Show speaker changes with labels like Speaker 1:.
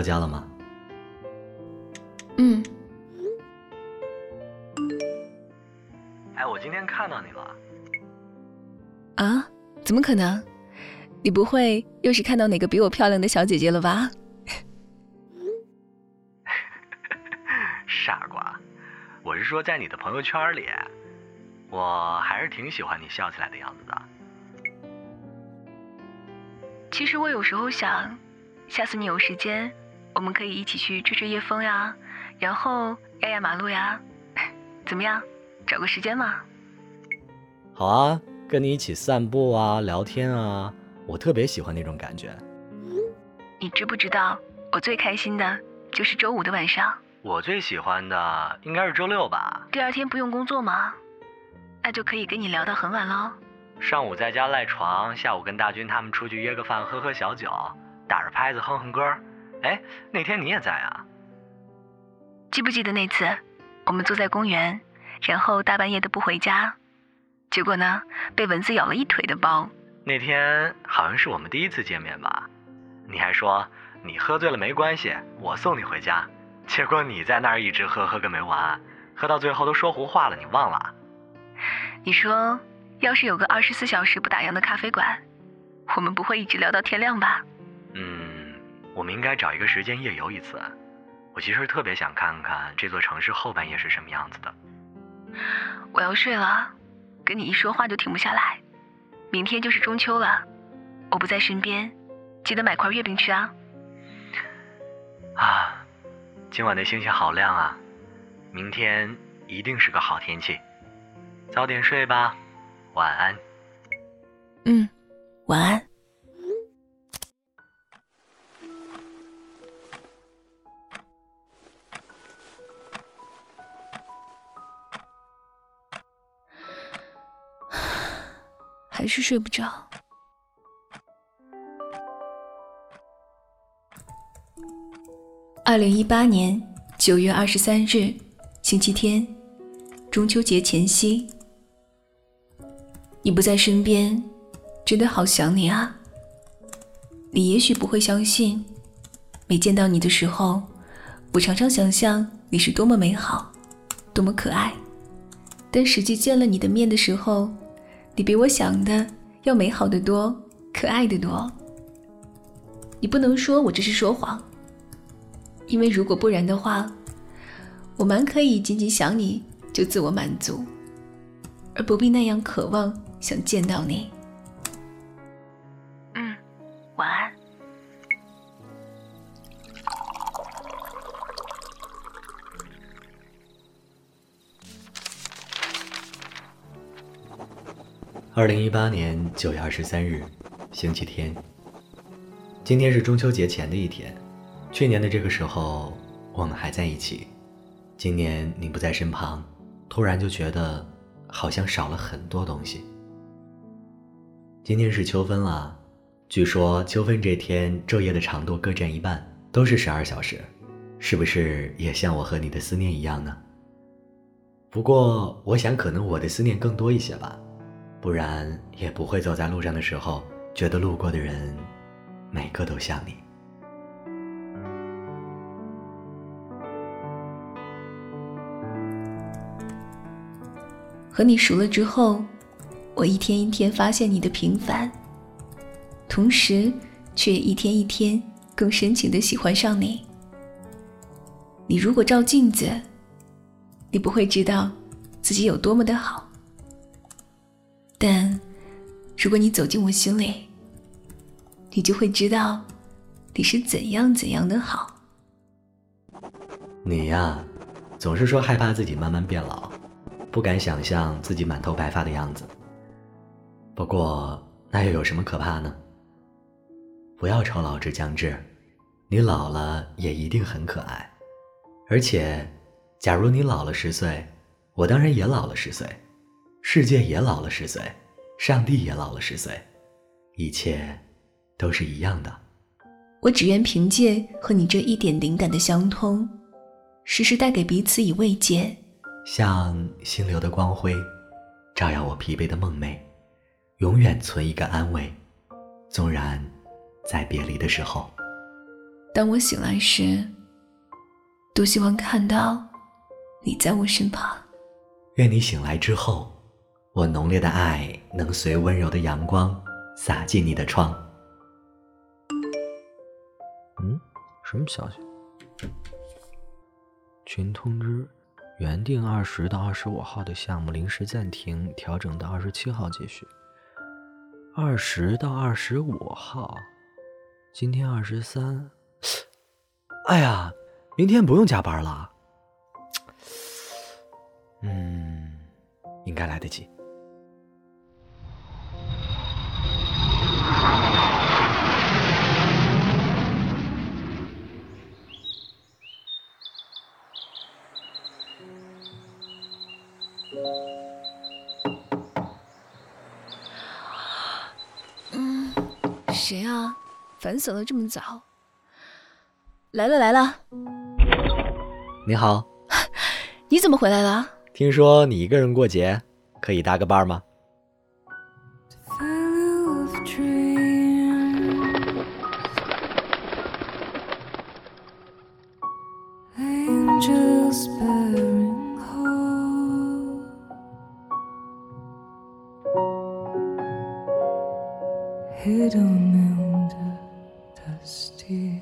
Speaker 1: 到家了吗？
Speaker 2: 嗯。
Speaker 1: 哎，我今天看到你了。
Speaker 2: 啊？怎么可能？你不会又是看到哪个比我漂亮的小姐姐了吧？
Speaker 1: 傻瓜，我是说在你的朋友圈里，我还是挺喜欢你笑起来的样子的。
Speaker 2: 其实我有时候想，下次你有时间，我们可以一起去吹吹夜风呀，然后压压马路呀，怎么样？找个时间吗。
Speaker 1: 好啊，跟你一起散步啊，聊天啊，我特别喜欢那种感觉。
Speaker 2: 你知不知道，我最开心的就是周五的晚上。
Speaker 1: 我最喜欢的应该是周六吧。
Speaker 2: 第二天不用工作吗？那就可以跟你聊到很晚喽。
Speaker 1: 上午在家赖床，下午跟大军他们出去约个饭，喝喝小酒，打着拍子哼哼歌。哎，那天你也在啊？
Speaker 2: 记不记得那次，我们坐在公园，然后大半夜的不回家，结果呢，被蚊子咬了一腿的包。
Speaker 1: 那天好像是我们第一次见面吧？你还说你喝醉了没关系，我送你回家。结果你在那儿一直喝，喝个没完，喝到最后都说胡话了，你忘了？
Speaker 2: 你说，要是有个二十四小时不打烊的咖啡馆，我们不会一直聊到天亮吧？
Speaker 1: 嗯，我们应该找一个时间夜游一次。我其实特别想看看这座城市后半夜是什么样子的。
Speaker 2: 我要睡了，跟你一说话就停不下来。明天就是中秋了，我不在身边，记得买块月饼吃啊。
Speaker 1: 啊。今晚的星星好亮啊，明天一定是个好天气。早点睡吧，晚安。
Speaker 2: 嗯，晚安。还是睡不着。二零一八年九月二十三日，星期天，中秋节前夕，你不在身边，真的好想你啊。你也许不会相信，没见到你的时候，我常常想象你是多么美好，多么可爱。但实际见了你的面的时候，你比我想的要美好的多，可爱的多。你不能说我这是说谎。因为如果不然的话，我蛮可以仅仅想你就自我满足，而不必那样渴望想见到你。
Speaker 1: 二零一八年九月二十三日，星期天。今天是中秋节前的一天。去年的这个时候，我们还在一起。今年你不在身旁，突然就觉得好像少了很多东西。今天是秋分了，据说秋分这天昼夜的长度各占一半，都是十二小时，是不是也像我和你的思念一样呢？不过我想，可能我的思念更多一些吧，不然也不会走在路上的时候，觉得路过的人每个都像你。
Speaker 2: 和你熟了之后，我一天一天发现你的平凡，同时却一天一天更深情的喜欢上你。你如果照镜子，你不会知道自己有多么的好；但如果你走进我心里，你就会知道你是怎样怎样的好。
Speaker 1: 你呀，总是说害怕自己慢慢变老。不敢想象自己满头白发的样子。不过那又有什么可怕呢？不要愁老之将至，你老了也一定很可爱。而且，假如你老了十岁，我当然也老了十岁，世界也老了十岁，上帝也老了十岁，一切都是一样的。
Speaker 2: 我只愿凭借和你这一点灵感的相通，时时带给彼此以慰藉。
Speaker 1: 像星流的光辉，照耀我疲惫的梦寐，永远存一个安慰，纵然在别离的时候。
Speaker 2: 当我醒来时，多希望看到你在我身旁。
Speaker 3: 愿你醒来之后，我浓烈的爱能随温柔的阳光洒进你的窗。
Speaker 1: 嗯，什么消息？群通知：原定二十到二十五号的项目临时暂停，调整到二十七号继续。二十到二十五号，今天二十三。哎呀，明天不用加班了。嗯，应该来得及。
Speaker 2: 嗯，谁啊？烦死了，这么早。来了来了，
Speaker 3: 你好，
Speaker 2: 你怎么回来了？
Speaker 3: 听说你一个人过节，可以搭个伴吗
Speaker 4: Hedonnämnde das Tier.